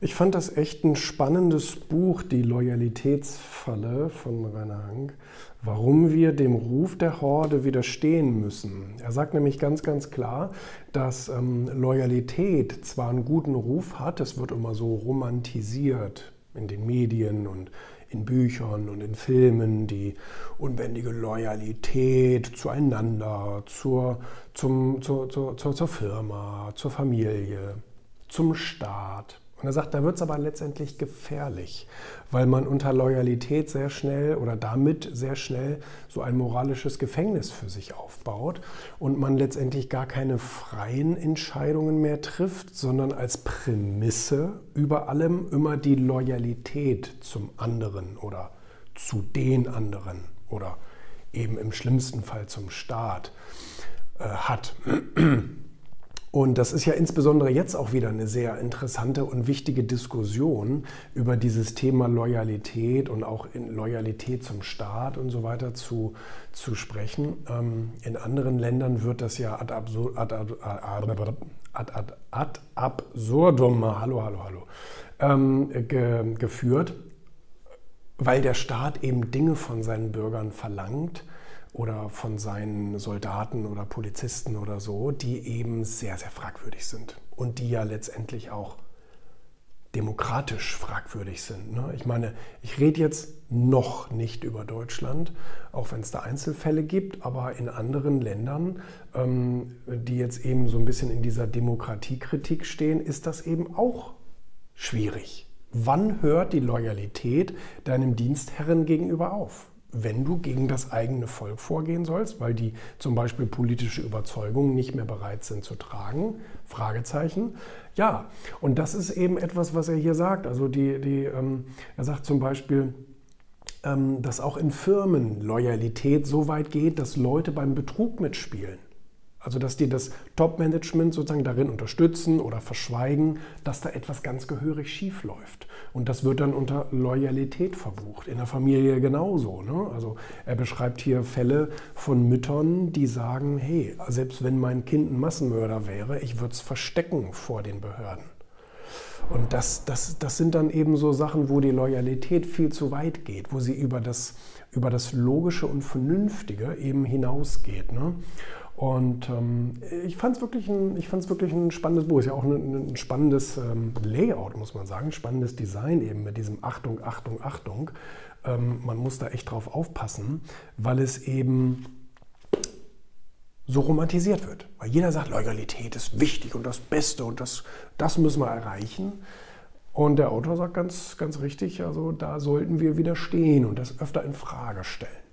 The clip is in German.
Ich fand das echt ein spannendes Buch, die Loyalitätsfalle von Rainer Hank, warum wir dem Ruf der Horde widerstehen müssen. Er sagt nämlich ganz, ganz klar, dass ähm, Loyalität zwar einen guten Ruf hat, es wird immer so romantisiert in den Medien und in Büchern und in Filmen, die unbändige Loyalität zueinander, zur, zum, zur, zur, zur, zur Firma, zur Familie, zum Staat. Und er sagt, da wird es aber letztendlich gefährlich, weil man unter Loyalität sehr schnell oder damit sehr schnell so ein moralisches Gefängnis für sich aufbaut und man letztendlich gar keine freien Entscheidungen mehr trifft, sondern als Prämisse über allem immer die Loyalität zum anderen oder zu den anderen oder eben im schlimmsten Fall zum Staat äh, hat. Und das ist ja insbesondere jetzt auch wieder eine sehr interessante und wichtige Diskussion über dieses Thema Loyalität und auch in Loyalität zum Staat und so weiter zu, zu sprechen. Ähm, in anderen Ländern wird das ja ad, absur, ad, ad, ad absurdum, hallo, hallo, hallo, ähm, ge, geführt, weil der Staat eben Dinge von seinen Bürgern verlangt oder von seinen Soldaten oder Polizisten oder so, die eben sehr, sehr fragwürdig sind und die ja letztendlich auch demokratisch fragwürdig sind. Ne? Ich meine, ich rede jetzt noch nicht über Deutschland, auch wenn es da Einzelfälle gibt, aber in anderen Ländern, ähm, die jetzt eben so ein bisschen in dieser Demokratiekritik stehen, ist das eben auch schwierig. Wann hört die Loyalität deinem Dienstherren gegenüber auf? wenn du gegen das eigene Volk vorgehen sollst, weil die zum Beispiel politische Überzeugungen nicht mehr bereit sind zu tragen? Fragezeichen. Ja, und das ist eben etwas, was er hier sagt. Also die, die, ähm, er sagt zum Beispiel, ähm, dass auch in Firmen Loyalität so weit geht, dass Leute beim Betrug mitspielen. Also dass die das Top-Management sozusagen darin unterstützen oder verschweigen, dass da etwas ganz gehörig schief läuft. Und das wird dann unter Loyalität verbucht. In der Familie genauso. Ne? Also er beschreibt hier Fälle von Müttern, die sagen, hey, selbst wenn mein Kind ein Massenmörder wäre, ich würde es verstecken vor den Behörden. Und das, das, das sind dann eben so Sachen, wo die Loyalität viel zu weit geht, wo sie über das, über das Logische und Vernünftige eben hinausgeht. Ne? Und ähm, ich fand es wirklich, ein, wirklich ein spannendes Buch. Ist ja auch ein, ein spannendes ähm, Layout, muss man sagen. Spannendes Design eben mit diesem Achtung, Achtung, Achtung. Ähm, man muss da echt drauf aufpassen, weil es eben so romantisiert wird. Weil jeder sagt, Loyalität ist wichtig und das Beste und das, das müssen wir erreichen. Und der Autor sagt ganz, ganz richtig, also da sollten wir widerstehen und das öfter in Frage stellen.